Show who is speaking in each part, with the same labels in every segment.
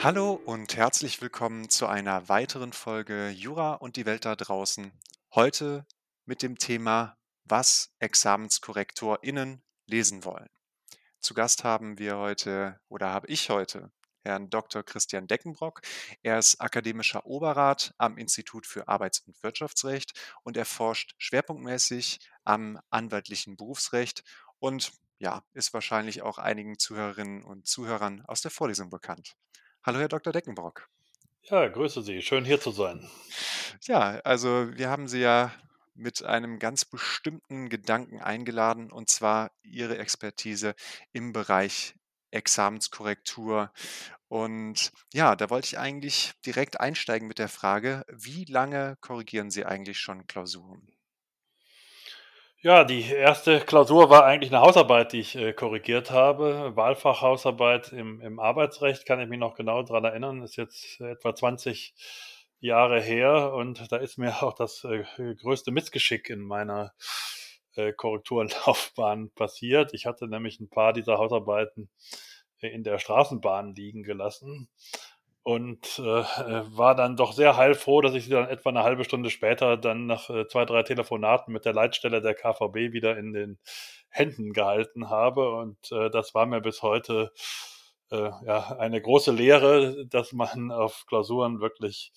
Speaker 1: Hallo und herzlich willkommen zu einer weiteren Folge Jura und die Welt da draußen. Heute mit dem Thema, was ExamenskorrektorInnen lesen wollen. Zu Gast haben wir heute oder habe ich heute Herrn Dr. Christian Deckenbrock. Er ist akademischer Oberrat am Institut für Arbeits- und Wirtschaftsrecht und er forscht schwerpunktmäßig am anwaltlichen Berufsrecht und ja, ist wahrscheinlich auch einigen Zuhörerinnen und Zuhörern aus der Vorlesung bekannt. Hallo, Herr Dr. Deckenbrock.
Speaker 2: Ja, grüße Sie. Schön hier zu sein.
Speaker 1: Ja, also wir haben Sie ja mit einem ganz bestimmten Gedanken eingeladen, und zwar Ihre Expertise im Bereich Examenskorrektur. Und ja, da wollte ich eigentlich direkt einsteigen mit der Frage, wie lange korrigieren Sie eigentlich schon Klausuren?
Speaker 2: Ja, die erste Klausur war eigentlich eine Hausarbeit, die ich äh, korrigiert habe. Wahlfachhausarbeit im, im Arbeitsrecht, kann ich mich noch genau dran erinnern, ist jetzt etwa 20 Jahre her und da ist mir auch das äh, größte Missgeschick in meiner äh, Korrekturlaufbahn passiert. Ich hatte nämlich ein paar dieser Hausarbeiten äh, in der Straßenbahn liegen gelassen und äh, war dann doch sehr heilfroh, dass ich sie dann etwa eine halbe Stunde später dann nach äh, zwei, drei Telefonaten mit der Leitstelle der KVB wieder in den Händen gehalten habe. Und äh, das war mir bis heute äh, ja, eine große Lehre, dass man auf Klausuren wirklich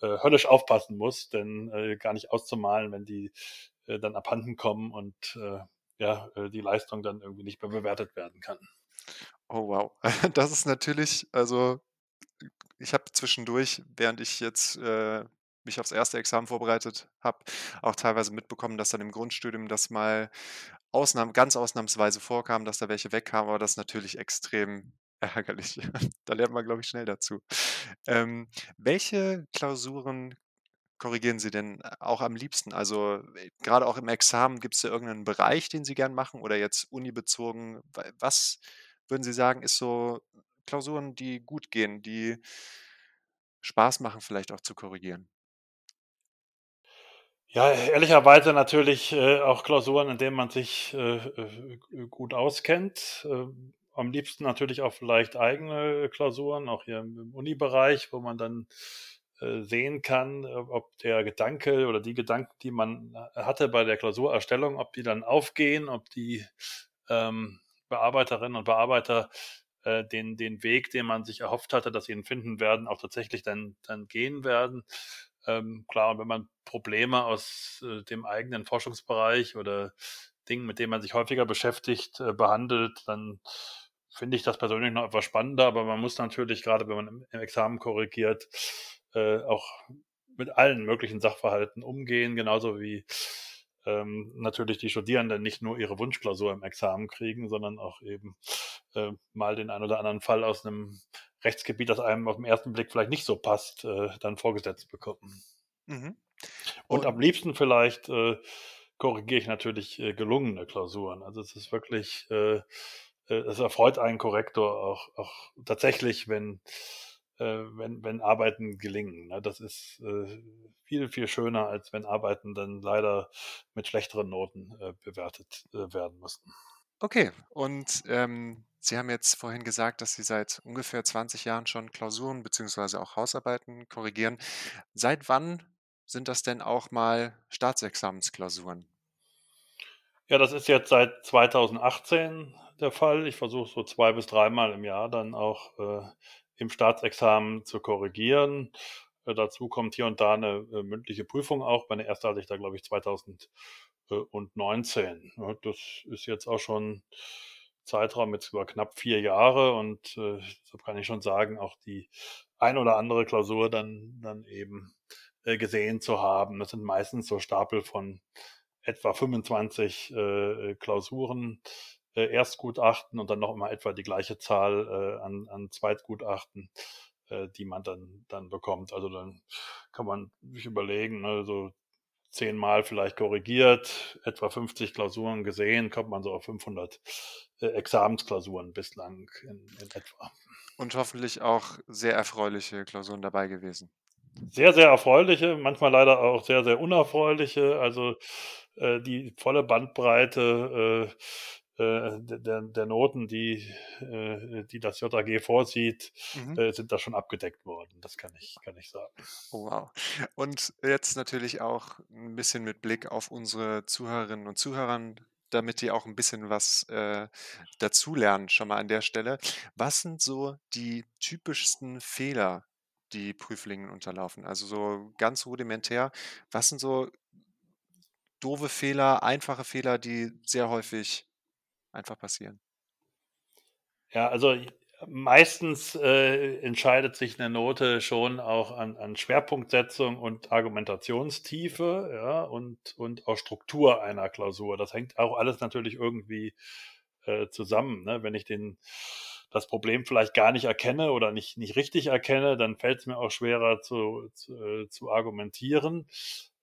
Speaker 2: äh, höllisch aufpassen muss, denn äh, gar nicht auszumalen, wenn die äh, dann abhanden kommen und äh, ja, äh, die Leistung dann irgendwie nicht mehr bewertet werden kann.
Speaker 1: Oh wow, das ist natürlich, also ich habe zwischendurch, während ich jetzt äh, mich aufs erste Examen vorbereitet habe, auch teilweise mitbekommen, dass dann im Grundstudium das mal Ausnahmen, ganz ausnahmsweise vorkam, dass da welche wegkamen, aber das ist natürlich extrem ärgerlich. da lernt man, glaube ich, schnell dazu. Ähm, welche Klausuren korrigieren Sie denn auch am liebsten? Also äh, gerade auch im Examen, gibt es da irgendeinen Bereich, den Sie gern machen oder jetzt unibezogen? Wa- Was würden Sie sagen, ist so Klausuren, die gut gehen, die Spaß machen, vielleicht auch zu korrigieren?
Speaker 2: Ja, ehrlicherweise natürlich, äh, auch Klausuren, in denen man sich, äh, äh, gut auskennt. Ähm, am liebsten natürlich auch vielleicht eigene Klausuren, auch hier im Unibereich, wo man dann, äh, sehen kann, äh, ob der Gedanke oder die Gedanken, die man ha hatte bei der Klausurerstellung, ob die dann aufgehen, ob die, ähm, Bearbeiterinnen und Bearbeiter, äh, den den Weg, den man sich erhofft hatte, dass sie ihn finden werden, auch tatsächlich dann dann gehen werden. Ähm, klar, wenn man Probleme aus äh, dem eigenen Forschungsbereich oder Dingen, mit denen man sich häufiger beschäftigt, äh, behandelt, dann finde ich das persönlich noch etwas spannender. Aber man muss natürlich, gerade wenn man im, im Examen korrigiert, äh, auch mit allen möglichen Sachverhalten umgehen, genauso wie ähm, natürlich die Studierenden nicht nur ihre Wunschklausur im Examen kriegen, sondern auch eben äh, mal den einen oder anderen Fall aus einem Rechtsgebiet, das einem auf den ersten Blick vielleicht nicht so passt, äh, dann vorgesetzt bekommen.
Speaker 1: Mhm.
Speaker 2: Und am
Speaker 1: Und
Speaker 2: liebsten vielleicht äh, korrigiere ich natürlich äh, gelungene Klausuren. Also es ist wirklich, äh, äh, es erfreut einen Korrektor auch, auch tatsächlich, wenn, wenn, wenn Arbeiten gelingen. Ne? Das ist äh, viel, viel schöner, als wenn Arbeiten dann leider mit schlechteren Noten äh, bewertet äh, werden mussten.
Speaker 1: okay, und ähm, Sie haben jetzt vorhin gesagt, dass Sie seit ungefähr 20 Jahren schon Klausuren beziehungsweise auch Hausarbeiten korrigieren. Seit wann sind das denn auch mal Staatsexamensklausuren?
Speaker 2: Ja, das ist jetzt seit 2018 der Fall. Ich versuche so zwei bis dreimal im Jahr dann auch äh, im Staatsexamen zu korrigieren. Äh, dazu kommt hier und da eine äh, mündliche Prüfung auch. Meine erste hatte ich da, glaube ich, 2019. Ja, das ist jetzt auch schon Zeitraum jetzt über knapp vier Jahre und äh, deshalb kann ich schon sagen, auch die ein oder andere Klausur dann, dann eben äh, gesehen zu haben. Das sind meistens so Stapel von etwa 25 äh, Klausuren, äh, Erstgutachten und dann noch immer etwa die gleiche Zahl äh, an, an Zweitgutachten, äh, die man dann, dann bekommt. Also dann kann man sich überlegen, ne, so zehnmal vielleicht korrigiert, etwa 50 Klausuren gesehen, kommt man so auf 500 äh, Examensklausuren bislang in, in etwa.
Speaker 1: Und hoffentlich auch sehr erfreuliche Klausuren dabei gewesen.
Speaker 2: Sehr, sehr erfreuliche, manchmal leider auch sehr, sehr unerfreuliche. Also äh, die volle Bandbreite äh, der, der Noten, die, äh, die das JAG vorsieht,
Speaker 1: Mhm.
Speaker 2: äh, sind da schon abgedeckt worden. Das kann ich, kann ich sagen.
Speaker 1: Oh, wow. Und jetzt natürlich auch ein bisschen mit Blick auf unsere Zuhörerinnen und Zuhörern, damit die auch ein bisschen was, äh, dazulernen schon mal an der Stelle. Was sind so die typischsten Fehler, die Prüflingen unterlaufen? Also, so ganz rudimentär, was sind so doofe Fehler, einfache Fehler, die sehr häufig einfach passieren?
Speaker 2: Ja, also i meistens, äh, entscheidet sich eine Note schon auch an an Schwerpunktsetzung und Argumentationstiefe, ja, und und auch Struktur einer Klausur. Das hängt auch alles natürlich irgendwie, äh, zusammen, ne? Wenn ich den das Problem vielleicht gar nicht erkenne oder nicht nicht richtig erkenne, dann fällt es mir auch schwerer zu zu äh, zu argumentieren.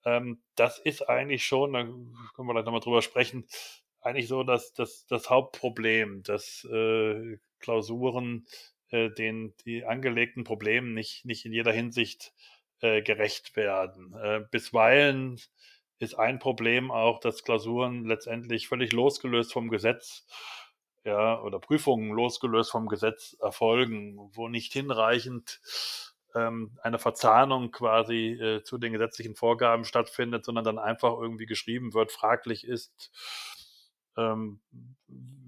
Speaker 2: Ähm, das ist eigentlich schon da können wir gleich noch mal drüber sprechen, eigentlich so das das das Hauptproblem, dass, äh, Klausuren, äh, den die angelegten Problemen nicht nicht in jeder Hinsicht, äh, gerecht werden. Äh, bisweilen ist ein Problem auch, dass Klausuren letztendlich völlig losgelöst vom Gesetz, ja, oder Prüfungen losgelöst vom Gesetz erfolgen, wo nicht hinreichend, ähm, eine Verzahnung quasi, äh, zu den gesetzlichen Vorgaben stattfindet, sondern dann einfach irgendwie geschrieben wird. Fraglich ist, ähm,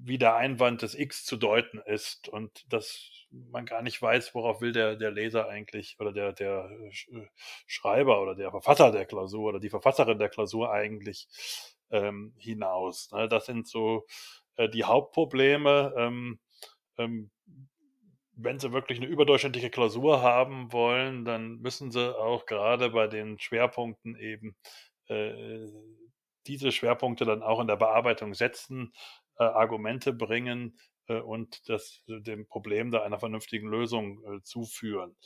Speaker 2: wie der Einwand des X zu deuten ist und dass man gar nicht weiß, worauf will der, der Leser eigentlich oder der, der äh, Schreiber oder der Verfasser der Klausur oder die Verfasserin der Klausur eigentlich ähm, hinaus. Ne? Das sind so äh, die Hauptprobleme. Ähm, ähm, wenn Sie wirklich eine überdurchschnittliche Klausur haben wollen, dann müssen Sie auch gerade bei den Schwerpunkten eben äh, diese Schwerpunkte dann auch in der Bearbeitung setzen, äh, Argumente bringen äh, und das äh, dem Problem da einer vernünftigen Lösung äh, zuführen.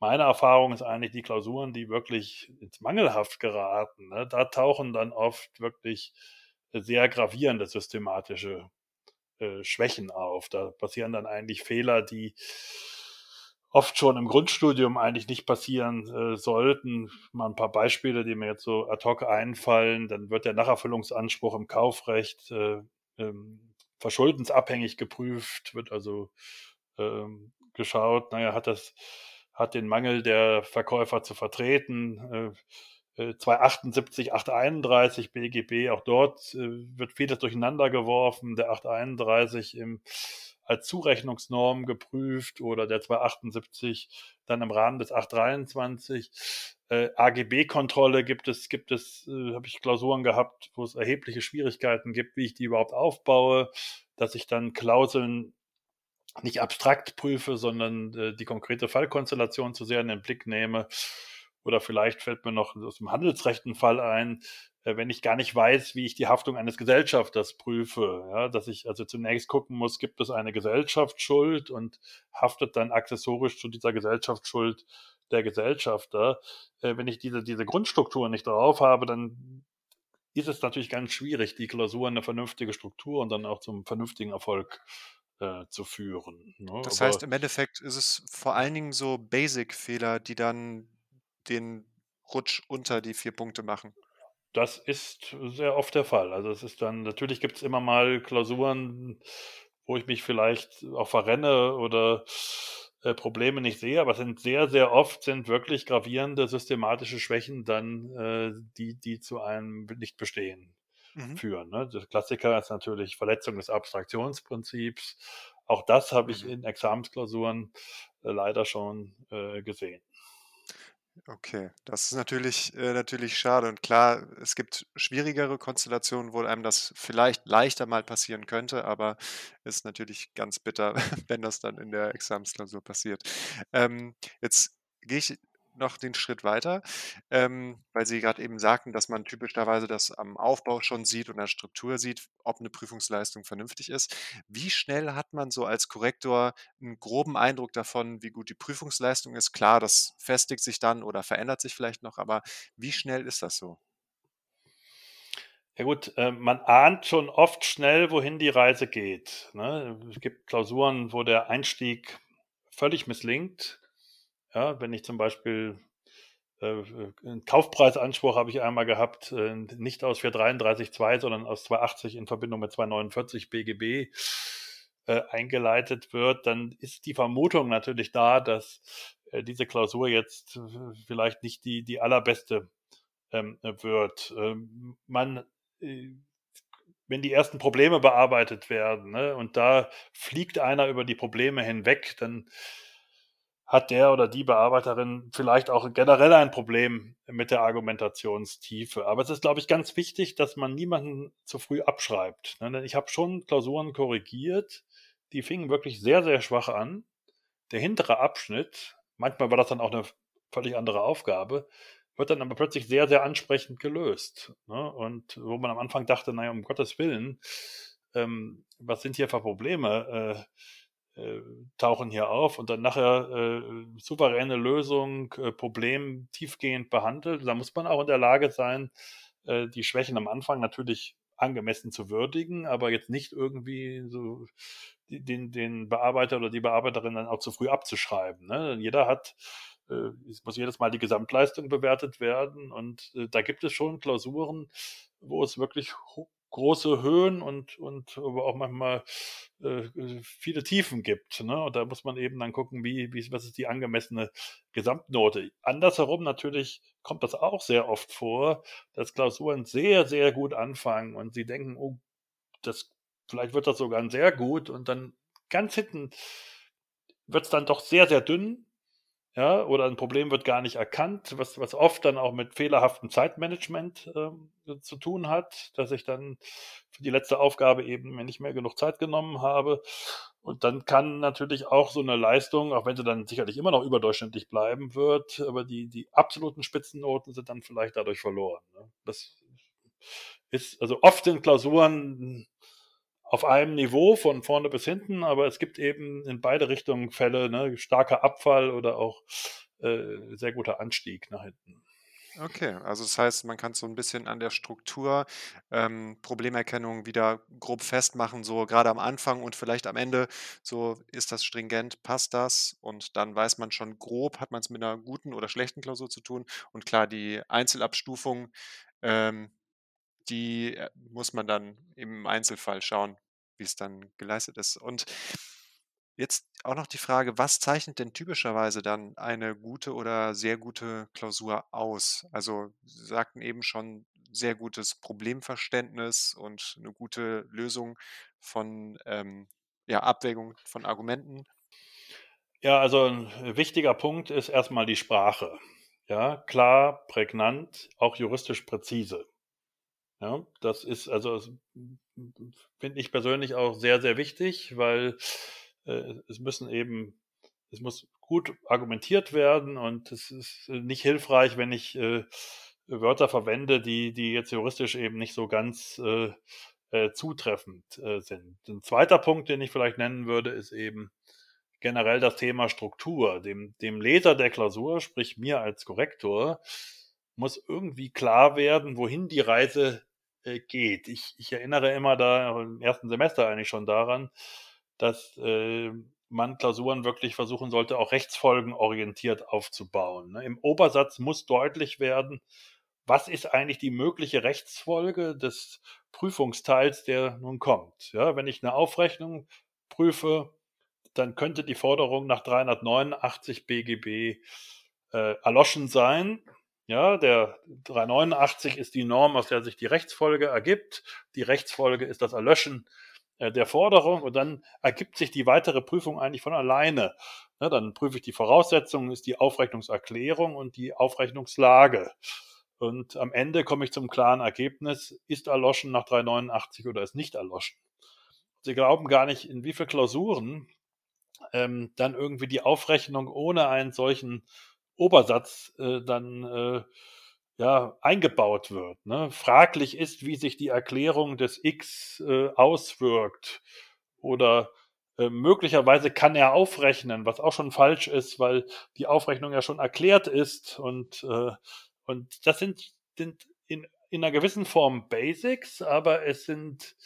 Speaker 2: Meine Erfahrung ist eigentlich, die Klausuren, die wirklich ins Mangelhaft geraten, ne, da tauchen dann oft wirklich sehr gravierende systematische äh, Schwächen auf. Da passieren dann eigentlich Fehler, die oft schon im Grundstudium eigentlich nicht passieren äh, sollten. Mal ein paar Beispiele, die mir jetzt so ad hoc einfallen. Dann wird der Nacherfüllungsanspruch im Kaufrecht äh, ähm, verschuldensabhängig geprüft, wird also ähm, geschaut, naja, hat das, hat den Mangel der Verkäufer zu vertreten. Äh, 278, äh, 831 BGB, auch dort äh, wird vieles durcheinander geworfen. Der 831 im als Zurechnungsnorm geprüft oder der 278 dann im Rahmen des 823. Äh, AGB-Kontrolle gibt es, gibt es, äh, habe ich Klausuren gehabt, wo es erhebliche Schwierigkeiten gibt, wie ich die überhaupt aufbaue, dass ich dann Klauseln nicht abstrakt prüfe, sondern äh, die konkrete Fallkonstellation zu sehr in den Blick nehme. Oder vielleicht fällt mir noch aus dem Handelsrecht ein Fall ein, äh, wenn ich gar nicht weiß, wie ich die Haftung eines Gesellschafters prüfe. Ja, dass ich also zunächst gucken muss, gibt es eine Gesellschaftsschuld und haftet dann accessorisch zu dieser Gesellschaftsschuld der Gesellschafter. Äh, wenn ich diese, diese Grundstruktur nicht drauf habe, dann ist es natürlich ganz schwierig, die Klausur in eine vernünftige Struktur und dann auch zum vernünftigen Erfolg äh, zu führen. Ne?
Speaker 1: Das
Speaker 2: Aber
Speaker 1: heißt, im Endeffekt ist es vor allen Dingen so Basic-Fehler, die dann den Rutsch unter die 4 Punkte machen.
Speaker 2: Das ist sehr oft der Fall. Also, es ist dann natürlich gibt's immer mal Klausuren, wo ich mich vielleicht auch verrenne oder, äh, Probleme nicht sehe, aber es sind sehr, sehr oft sind wirklich gravierende systematische Schwächen dann, äh, die die zu einem Nicht-Bestehen
Speaker 1: Mhm.
Speaker 2: führen, ne? Der Klassiker ist natürlich Verletzung des Abstraktionsprinzips. Auch das habe ich
Speaker 1: Mhm.
Speaker 2: in Examensklausuren, äh, leider schon, äh, gesehen.
Speaker 1: Okay, das ist natürlich äh, natürlich schade und klar, es gibt schwierigere Konstellationen, wo einem das vielleicht leichter mal passieren könnte, aber ist natürlich ganz bitter, wenn das dann in der Examensklausur passiert. Ähm, jetzt gehe ich noch den Schritt weiter, ähm, weil Sie gerade eben sagten, dass man typischerweise das am Aufbau schon sieht und an Struktur sieht, ob eine Prüfungsleistung vernünftig ist. Wie schnell hat man so als Korrektor einen groben Eindruck davon, wie gut die Prüfungsleistung ist? Klar, das festigt sich dann oder verändert sich vielleicht noch, aber wie schnell ist das so?
Speaker 2: Ja gut, äh, man ahnt schon oft schnell, wohin die Reise geht, ne? Es gibt Klausuren, wo der Einstieg völlig misslingt. Ja, wenn ich zum Beispiel äh, äh, 'n Kaufpreisanspruch habe ich einmal gehabt, äh, nicht aus 433(2), sondern aus 280 in Verbindung mit 249 BGB äh, eingeleitet wird, dann ist die Vermutung natürlich da, dass äh, diese Klausur jetzt äh, vielleicht nicht die, die allerbeste ähm, wird. Ähm, man, äh, wenn die ersten Probleme bearbeitet werden ne, und da fliegt einer über die Probleme hinweg, dann hat der oder die Bearbeiterin vielleicht auch generell ein Problem mit der Argumentationstiefe. Aber es ist, glaube ich, ganz wichtig, dass man niemanden zu früh abschreibt. Ne? Ich habe schon Klausuren korrigiert, die fingen wirklich sehr, sehr schwach an. Der hintere Abschnitt, manchmal war das dann auch eine völlig andere Aufgabe, wird dann aber plötzlich sehr, sehr ansprechend gelöst. Ne? Und wo man am Anfang dachte, naja, um Gottes Willen, ähm, was sind hier für Probleme? Äh, tauchen hier auf und dann nachher äh, souveräne Lösung, äh, Problem tiefgehend behandelt. Da muss man auch in der Lage sein, äh, die Schwächen am Anfang natürlich angemessen zu würdigen, aber jetzt nicht irgendwie so den, den Bearbeiter oder die Bearbeiterin dann auch zu früh abzuschreiben. Ne? Jeder hat, äh, es muss jedes Mal die Gesamtleistung bewertet werden und äh, da gibt es schon Klausuren, wo es wirklich große Höhen und, und aber auch manchmal äh, viele Tiefen gibt. Ne? Und da muss man eben dann gucken, wie, wie, was ist die angemessene Gesamtnote. Andersherum natürlich kommt das auch sehr oft vor, dass Klausuren sehr, sehr gut anfangen und sie denken, oh, das, vielleicht wird das sogar sehr gut und dann ganz hinten wird es dann doch sehr, sehr dünn ja, oder ein Problem wird gar nicht erkannt, was, was oft dann auch mit fehlerhaftem Zeitmanagement ähm, zu tun hat, dass ich dann für die letzte Aufgabe eben nicht mehr genug Zeit genommen habe. Und dann kann natürlich auch so eine Leistung, auch wenn sie dann sicherlich immer noch überdurchschnittlich bleiben wird, aber die, die absoluten Spitzennoten sind dann vielleicht dadurch verloren. Ne? Das ist also oft in Klausuren auf einem Niveau von vorne bis hinten, aber es gibt eben in beide Richtungen Fälle, ne, starker Abfall oder auch äh, sehr guter Anstieg nach hinten.
Speaker 1: Okay, also das heißt, man kann so ein bisschen an der Struktur, ähm, Problemerkennung wieder grob festmachen, so gerade am Anfang und vielleicht am Ende, so ist das stringent, passt das? Und dann weiß man schon grob, hat man es mit einer guten oder schlechten Klausur zu tun. Und klar, die Einzelabstufung, ähm die, äh, muss man dann im Einzelfall schauen, wie es dann geleistet ist. Und jetzt auch noch die Frage, was zeichnet denn typischerweise dann eine gute oder sehr gute Klausur aus? Also, Sie sagten eben schon sehr gutes Problemverständnis und eine gute Lösung von, ähm, ja, Abwägung von Argumenten.
Speaker 2: Ja, also ein wichtiger Punkt ist erstmal die Sprache. Ja, klar, prägnant, auch juristisch präzise. Ja, das ist also finde ich persönlich auch sehr, sehr wichtig, weil äh, es müssen eben, es muss gut argumentiert werden und es ist nicht hilfreich, wenn ich äh, Wörter verwende, die, die jetzt juristisch eben nicht so ganz äh, äh, zutreffend äh, sind. Ein zweiter Punkt, den ich vielleicht nennen würde, ist eben generell das Thema Struktur. Dem, dem Leser der Klausur, sprich mir als Korrektor, muss irgendwie klar werden, wohin die Reise äh, geht. Ich, ich erinnere immer da im ersten Semester eigentlich schon daran, dass äh, man Klausuren wirklich versuchen sollte, auch rechtsfolgenorientiert aufzubauen. Ne? Im Obersatz muss deutlich werden, was ist eigentlich die mögliche Rechtsfolge des Prüfungsteils, der nun kommt. Ja, wenn ich eine Aufrechnung prüfe, dann könnte die Forderung nach 389 BGB äh, erloschen sein. Ja, der 389 ist die Norm, aus der sich die Rechtsfolge ergibt. Die Rechtsfolge ist das Erlöschen äh, der Forderung und dann ergibt sich die weitere Prüfung eigentlich von alleine. Ja, dann prüfe ich die Voraussetzungen, ist die Aufrechnungserklärung und die Aufrechnungslage. Und am Ende komme ich zum klaren Ergebnis, ist erloschen nach 389 oder ist nicht erloschen. Sie glauben gar nicht, in wie viele Klausuren ähm, dann irgendwie die Aufrechnung ohne einen solchen Obersatz äh, dann äh, ja, eingebaut wird. Ne? Fraglich ist, wie sich die Erklärung des X äh, auswirkt. Oder äh, möglicherweise kann er aufrechnen, was auch schon falsch ist, weil die Aufrechnung ja schon erklärt ist. Und, äh, und das sind, sind in, in einer gewissen Form Basics, aber es sind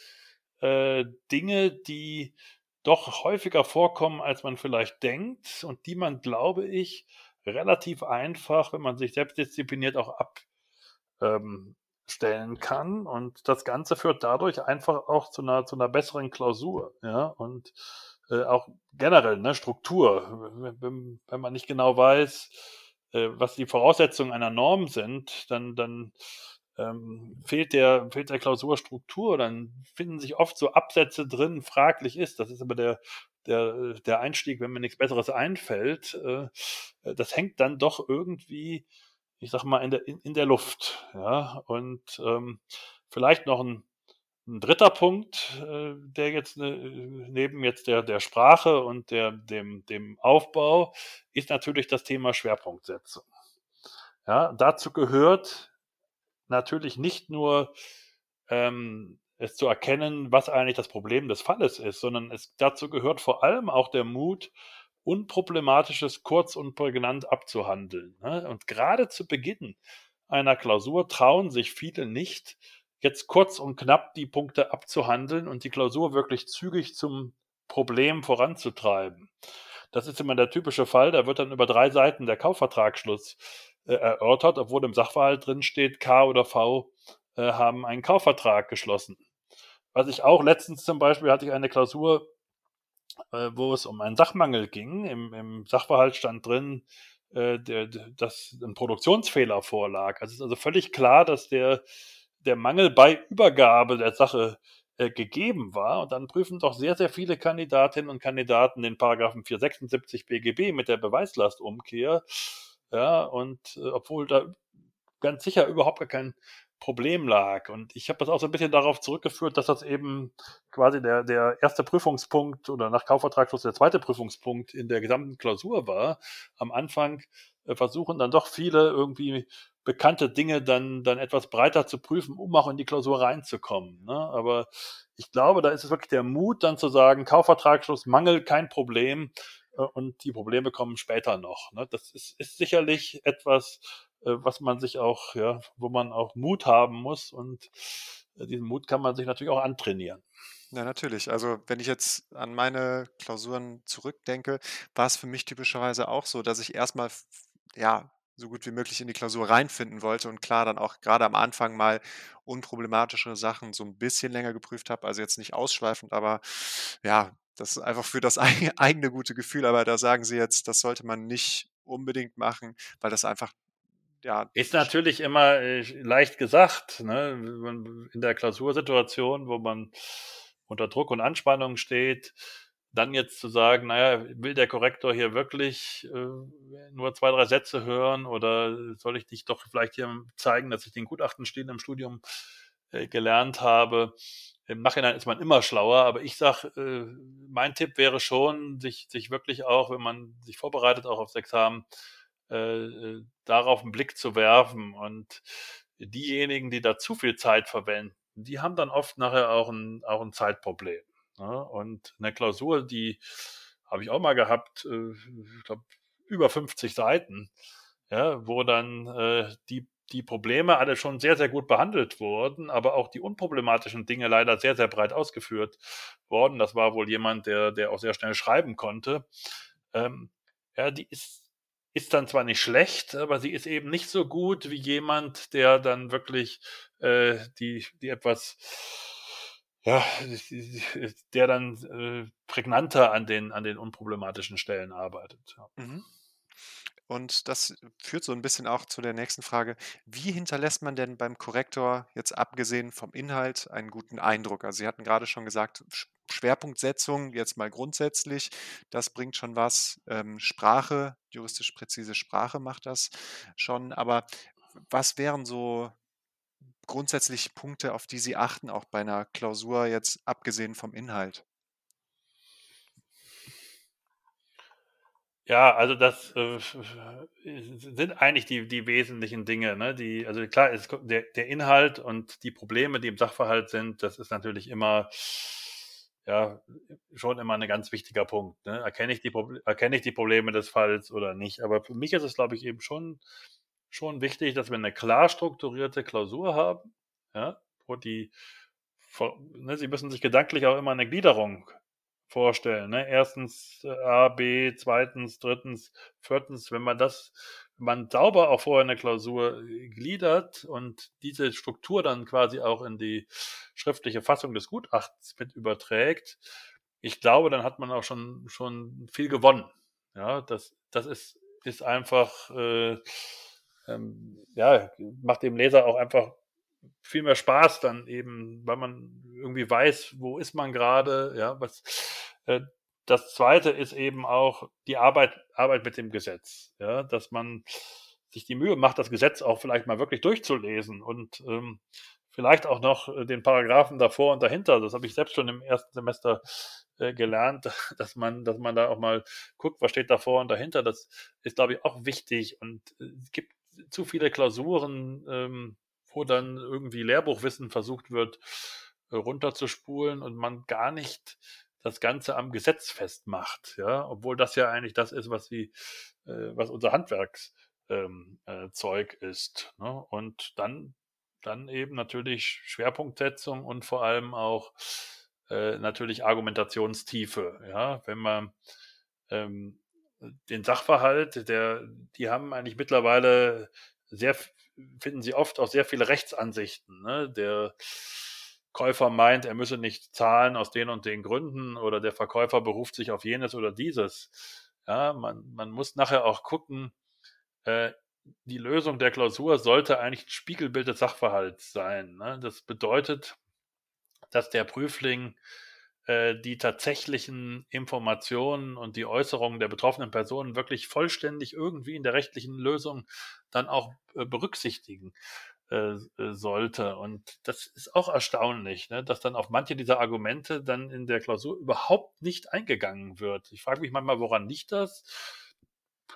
Speaker 2: äh, Dinge, die doch häufiger vorkommen, als man vielleicht denkt und die man, glaube ich, relativ einfach, wenn man sich selbstdiszipliniert auch abstellen ähm, kann. Und das Ganze führt dadurch einfach auch zu einer, zu einer besseren Klausur. Ja, und äh, auch generell, ne, Struktur. Wenn, wenn man nicht genau weiß, äh, was die Voraussetzungen einer Norm sind, dann, dann ähm, fehlt, der, fehlt der Klausurstruktur, dann finden sich oft so Absätze drin, fraglich ist. Das ist aber der, der, der Einstieg, wenn mir nichts Besseres einfällt. Äh, das hängt dann doch irgendwie, ich sag mal, in der, in der Luft. Ja? Und ähm, vielleicht noch ein ein dritter Punkt, äh, der jetzt ne, neben jetzt der, der Sprache und der, dem, dem Aufbau ist natürlich das Thema Schwerpunktsetzung. Ja, dazu gehört natürlich nicht nur ähm, es zu erkennen, was eigentlich das Problem des Falles ist, sondern es, dazu gehört vor allem auch der Mut, Unproblematisches kurz und prägnant abzuhandeln. Ne? Und gerade zu Beginn einer Klausur trauen sich viele nicht, jetzt kurz und knapp die Punkte abzuhandeln und die Klausur wirklich zügig zum Problem voranzutreiben. Das ist immer der typische Fall, da wird dann über drei Seiten der Kaufvertragsschluss äh, erörtert, obwohl im Sachverhalt drin steht, K oder V äh, haben einen Kaufvertrag geschlossen. Was ich auch letztens zum Beispiel hatte ich eine Klausur, äh, wo es um einen Sachmangel ging. Im, im Sachverhalt stand drin, äh, der, dass ein Produktionsfehler vorlag. Also es ist also völlig klar, dass der der Mangel bei Übergabe der Sache äh, gegeben war. Und dann prüfen doch sehr, sehr viele Kandidatinnen und Kandidaten den Paragraphen 476 BGB mit der Beweislastumkehr. Ja, und äh, obwohl da ganz sicher überhaupt gar kein Problem lag. Und ich habe das auch so ein bisschen darauf zurückgeführt, dass das eben quasi der, der erste Prüfungspunkt oder nach Kaufvertragsschluss der zweite Prüfungspunkt in der gesamten Klausur war. Am Anfang äh, versuchen dann doch viele irgendwie bekannte Dinge dann, dann etwas breiter zu prüfen, um auch in die Klausur reinzukommen. Ne? Aber ich glaube, da ist es wirklich der Mut, dann zu sagen, Kaufvertragsschluss, Mangel, kein Problem äh, und die Probleme kommen später noch. Ne? Das ist, ist sicherlich etwas, was man sich auch, ja, wo man auch Mut haben muss und äh, diesen Mut kann man sich natürlich auch antrainieren.
Speaker 1: Ja, natürlich. Also, wenn ich jetzt an meine Klausuren zurückdenke, war es für mich typischerweise auch so, dass ich erstmal ja, so gut wie möglich in die Klausur reinfinden wollte und klar dann auch gerade am Anfang mal unproblematischere Sachen so ein bisschen länger geprüft habe, also jetzt nicht ausschweifend, aber ja, das ist einfach für das eigene gute Gefühl, aber da sagen Sie jetzt, das sollte man nicht unbedingt machen, weil das einfach ja.
Speaker 2: Ist natürlich immer äh, leicht gesagt, ne? in der Klausursituation, wo man unter Druck und Anspannung steht, dann jetzt zu sagen, naja, will der Korrektor hier wirklich äh, nur zwei, drei Sätze hören oder soll ich dich doch vielleicht hier zeigen, dass ich den Gutachtenstehen im Studium äh, gelernt habe? Im Nachhinein ist man immer schlauer, aber ich sage, äh, mein Tipp wäre schon, sich, sich wirklich auch, wenn man sich vorbereitet, auch aufs Examen, äh, äh, darauf einen Blick zu werfen. Und diejenigen, die da zu viel Zeit verwenden, die haben dann oft nachher auch ein, auch ein Zeitproblem. Ne? Und eine Klausur, die habe ich auch mal gehabt, äh, ich glaube, über 50 Seiten, ja, wo dann äh, die, die Probleme alle schon sehr, sehr gut behandelt wurden, aber auch die unproblematischen Dinge leider sehr, sehr breit ausgeführt worden. Das war wohl jemand, der, der auch sehr schnell schreiben konnte. Ähm, ja, die ist, ist dann zwar nicht schlecht, aber sie ist eben nicht so gut wie jemand, der dann wirklich äh, die, die etwas ja, der dann äh, prägnanter an den, an den unproblematischen Stellen arbeitet. Ja. Mhm.
Speaker 1: Und das führt so ein bisschen auch zu der nächsten Frage: Wie hinterlässt man denn beim Korrektor jetzt abgesehen vom Inhalt einen guten Eindruck? Also, Sie hatten gerade schon gesagt, Schwerpunktsetzung jetzt mal grundsätzlich, das bringt schon was. Ähm, Sprache, juristisch präzise Sprache macht das schon. Aber was wären so grundsätzlich Punkte, auf die Sie achten, auch bei einer Klausur jetzt abgesehen vom Inhalt?
Speaker 2: Ja, also das äh, sind eigentlich die, die wesentlichen Dinge. Ne? Die, also klar, ist der, der Inhalt und die Probleme, die im Sachverhalt sind, das ist natürlich immer ja schon immer ein ganz wichtiger Punkt. Ne? Erkenne, ich die, erkenne ich die Probleme des Falls oder nicht? Aber für mich ist es, glaube ich, eben schon schon wichtig, dass wir eine klar strukturierte Klausur haben, ja, wo die, ne, Sie müssen sich gedanklich auch immer eine Gliederung vorstellen. Ne? Erstens äh, A, B, zweitens, drittens, viertens. Wenn man das, wenn man sauber auch vorher eine Klausur äh, gliedert und diese Struktur dann quasi auch in die schriftliche Fassung des Gutachtens mit überträgt, ich glaube, dann hat man auch schon, schon viel gewonnen. Ja, das, das ist, ist einfach, äh, ähm, ja, macht dem Leser auch einfach viel mehr Spaß dann eben, weil man irgendwie weiß, wo ist man gerade, ja, was, das zweite ist eben auch die Arbeit, Arbeit mit dem Gesetz, ja, dass man sich die Mühe macht, das Gesetz auch vielleicht mal wirklich durchzulesen und ähm, vielleicht auch noch äh, den Paragraphen davor und dahinter. Das habe ich selbst schon im ersten Semester äh, gelernt, dass man, dass man da auch mal guckt, was steht davor und dahinter. Das ist, glaube ich, auch wichtig. Und äh, es gibt zu viele Klausuren, ähm, wo dann irgendwie Lehrbuchwissen versucht wird, äh, runterzuspulen und man gar nicht das Ganze am Gesetz festmacht, ja, obwohl das ja eigentlich das ist, was sie, äh, was unser Handwerkszeug ähm, äh, ist. Ne? Und dann, dann eben natürlich Schwerpunktsetzung und vor allem auch äh, natürlich Argumentationstiefe, ja, wenn man ähm, den Sachverhalt, der, die haben eigentlich mittlerweile sehr, finden sie oft auch sehr viele Rechtsansichten. Ne? Der Käufer meint, er müsse nicht zahlen aus den und den Gründen oder der Verkäufer beruft sich auf jenes oder dieses. Ja, man, man muss nachher auch gucken, äh, die Lösung der Klausur sollte eigentlich ein Spiegelbild des Sachverhalts sein. Ne? Das bedeutet, dass der Prüfling äh, die tatsächlichen Informationen und die Äußerungen der betroffenen Personen wirklich vollständig irgendwie in der rechtlichen Lösung dann auch äh, berücksichtigen äh, sollte. Und das ist auch erstaunlich, ne, dass dann auf manche dieser Argumente dann in der Klausur überhaupt nicht eingegangen wird. Ich frage mich manchmal, woran liegt das?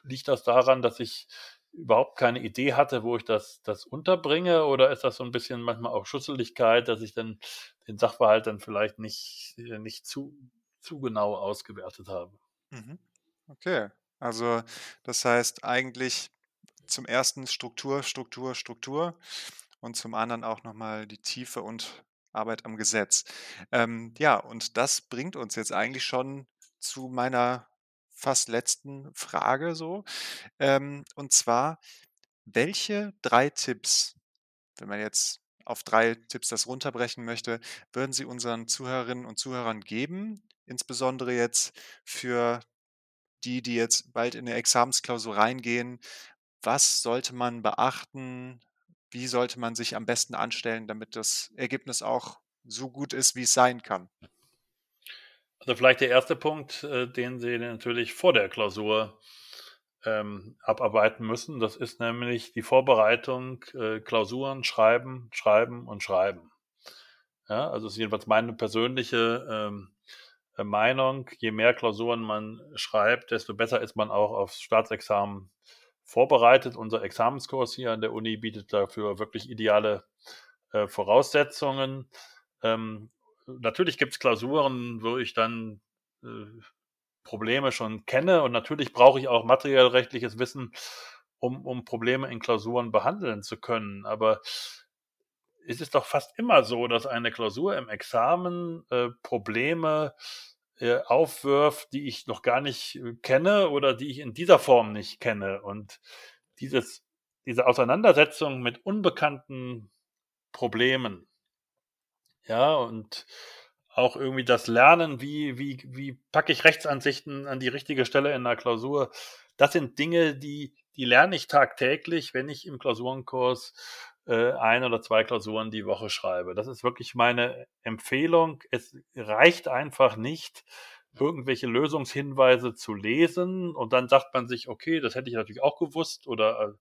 Speaker 2: Liegt das daran, dass ich überhaupt keine Idee hatte, wo ich das, das unterbringe? Oder ist das so ein bisschen manchmal auch Schusseligkeit, dass ich dann den Sachverhalt dann vielleicht nicht, äh, nicht zu, zu genau ausgewertet habe?
Speaker 1: Mhm. Okay. Also, das heißt eigentlich zum ersten Struktur, Struktur, Struktur und zum anderen auch nochmal die Tiefe und Arbeit am Gesetz. Ähm, ja, und das bringt uns jetzt eigentlich schon zu meiner fast letzten Frage so. Ähm, und zwar, welche drei Tipps, wenn man jetzt auf drei Tipps das runterbrechen möchte, würden Sie unseren Zuhörerinnen und Zuhörern geben? Insbesondere jetzt für die, die jetzt bald in 'ne Examensklausur reingehen. Was sollte man beachten? Wie sollte man sich am besten anstellen, damit das Ergebnis auch so gut ist, wie es sein kann?
Speaker 2: Also vielleicht der erste Punkt, äh, den Sie natürlich vor der Klausur ähm, abarbeiten müssen. Das ist nämlich die Vorbereitung, äh, Klausuren schreiben, schreiben und schreiben. Ja, also ist jedenfalls meine persönliche ähm, äh, Meinung. Je mehr Klausuren man schreibt, desto besser ist man auch aufs Staatsexamen vorbereitet. Unser Examenskurs hier an der Uni bietet dafür wirklich ideale äh, Voraussetzungen. Ähm, natürlich gibt es Klausuren, wo ich dann äh, Probleme schon kenne und natürlich brauche ich auch materiellrechtliches Wissen, um, um Probleme in Klausuren behandeln zu können. Aber es ist doch fast immer so, dass eine Klausur im Examen äh, Probleme äh, aufwirft, die ich noch gar nicht äh, kenne oder die ich in dieser Form nicht kenne. Und dieses, diese Auseinandersetzung mit unbekannten Problemen, ja, und auch irgendwie das Lernen, wie, wie, wie packe ich Rechtsansichten an die richtige Stelle in der Klausur. Das sind Dinge, die, die lerne ich tagtäglich, wenn ich im Klausurenkurs äh, ein oder zwei Klausuren die Woche schreibe. Das ist wirklich meine Empfehlung. Es reicht einfach nicht, irgendwelche Lösungshinweise zu lesen und dann sagt man sich, okay, das hätte ich natürlich auch gewusst oder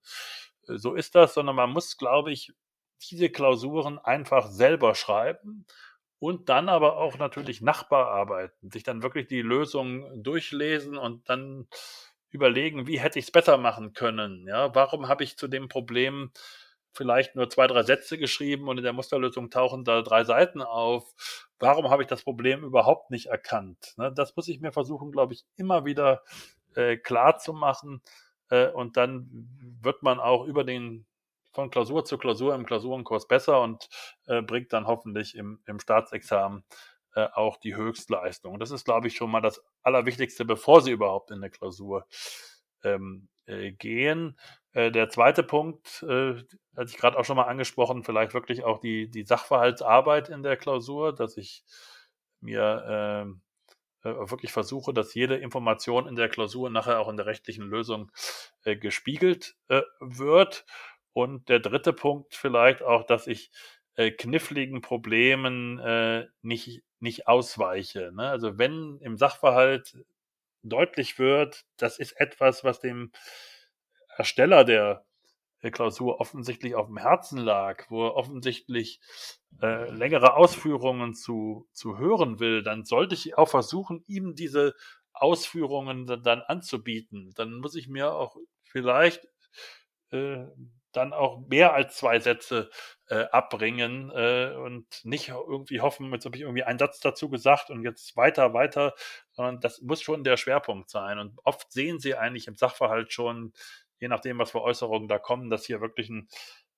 Speaker 2: äh, so ist das, sondern man muss, glaube ich, diese Klausuren einfach selber schreiben und dann aber auch natürlich Nachbararbeiten, sich dann wirklich die Lösung durchlesen und dann überlegen, wie hätte ich es besser machen können? Ja, warum habe ich zu dem Problem vielleicht nur zwei, drei Sätze geschrieben und in der Musterlösung tauchen da drei Seiten auf? Warum habe ich das Problem überhaupt nicht erkannt? Ne, das muss ich mir versuchen, glaube ich, immer wieder äh, klar zu machen. Äh, und dann wird man auch über den von Klausur zu Klausur im Klausurenkurs besser und äh, bringt dann hoffentlich im, im Staatsexamen auch die Höchstleistung. Das ist, glaube ich, schon mal das Allerwichtigste, bevor Sie überhaupt in 'ne Klausur, ähm, äh, gehen. Äh, der zweite Punkt, äh, hatte ich grad auch schon mal angesprochen, vielleicht wirklich auch die die Sachverhaltsarbeit in der Klausur, dass ich mir, ähm, äh, wirklich versuche, dass jede Information in der Klausur nachher auch in der rechtlichen Lösung, äh, gespiegelt, äh, wird. Und der dritte Punkt vielleicht auch, dass ich, kniffligen Problemen, nicht nicht ausweiche, ne? Also, wenn im Sachverhalt deutlich wird, das ist etwas, was dem Ersteller der Klausur offensichtlich aufm Herzen lag, wo er offensichtlich, äh, längere Ausführungen zu zu hören will, dann sollte ich auch versuchen, ihm diese Ausführungen d dann anzubieten. Dann muss ich mir auch vielleicht, äh, dann auch mehr als 2 Sätze, äh, abbringen, äh, und nicht irgendwie hoffen, jetzt habe ich irgendwie einen Satz dazu gesagt und jetzt weiter, weiter, sondern das muss schon der Schwerpunkt sein. Und oft sehen Sie eigentlich im Sachverhalt schon, je nachdem, was für Äußerungen da kommen, dass hier wirklich 'n,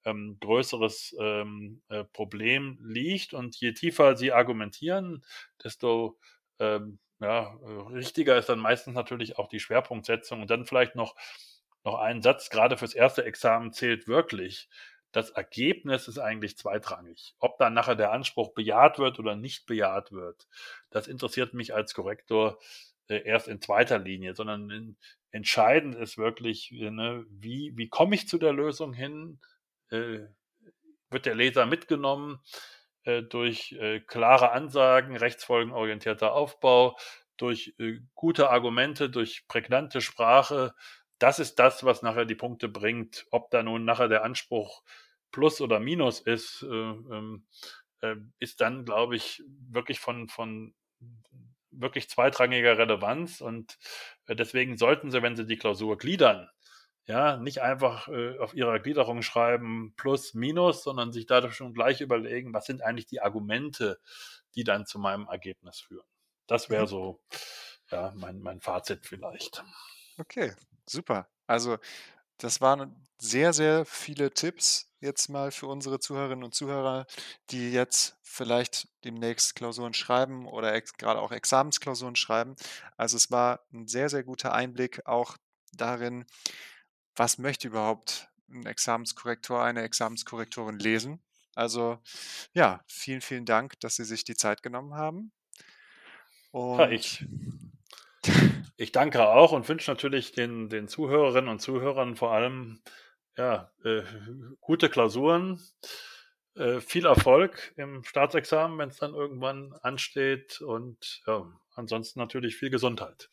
Speaker 2: ähm, größeres, ähm, äh, Problem liegt. Und je tiefer Sie argumentieren, desto, ähm, ja, äh, richtiger ist dann meistens natürlich auch die Schwerpunktsetzung. Und dann vielleicht noch noch einen Satz, grade fürs erste Examen zählt wirklich: Das Ergebnis ist eigentlich zweitrangig. Ob dann nachher der Anspruch bejaht wird oder nicht bejaht wird, das interessiert mich als Korrektor, äh, erst in 2. Linie, sondern en entscheidend ist wirklich, äh, ne, wie wie komme ich zu der Lösung hin? Äh, wird der Leser mitgenommen, äh, durch, äh, klare Ansagen, rechtsfolgenorientierter Aufbau, durch, äh, gute Argumente, durch prägnante Sprache? Das ist das, was nachher die Punkte bringt. Ob da nun nachher der Anspruch Plus oder Minus ist, äh, ähm, äh, ist dann, glaube ich, wirklich von von wirklich zweitrangiger Relevanz. Und, äh, deswegen sollten Sie, wenn Sie die Klausur gliedern, ja, nicht einfach, äh, auf Ihrer Gliederung schreiben Plus, Minus, sondern sich dadurch schon gleich überlegen: „Was sind eigentlich die Argumente, die dann zu meinem Ergebnis führen?“ Das wäre
Speaker 1: Mhm.
Speaker 2: so, ja, mein mein Fazit vielleicht.
Speaker 1: Okay, super. Also, das waren sehr, sehr viele Tipps jetzt mal für unsere Zuhörerinnen und Zuhörer, die jetzt vielleicht demnächst Klausuren schreiben oder ex grade auch Examensklausuren schreiben. Also, es war 'n sehr, sehr guter Einblick auch darin, was möchte überhaupt 'n Examenskorrektor, eine Examenskorrektorin lesen. Also, ja, vielen, vielen Dank, dass Sie sich die Zeit genommen haben.
Speaker 2: Ja,
Speaker 1: Und
Speaker 2: ich ich danke auch und wünsche natürlich den den Zuhörerinnen und Zuhörern vor allem, ja, äh, gute Klausuren, äh, viel Erfolg im Staatsexamen, wenn's dann irgendwann ansteht und, ja, ansonsten natürlich viel Gesundheit.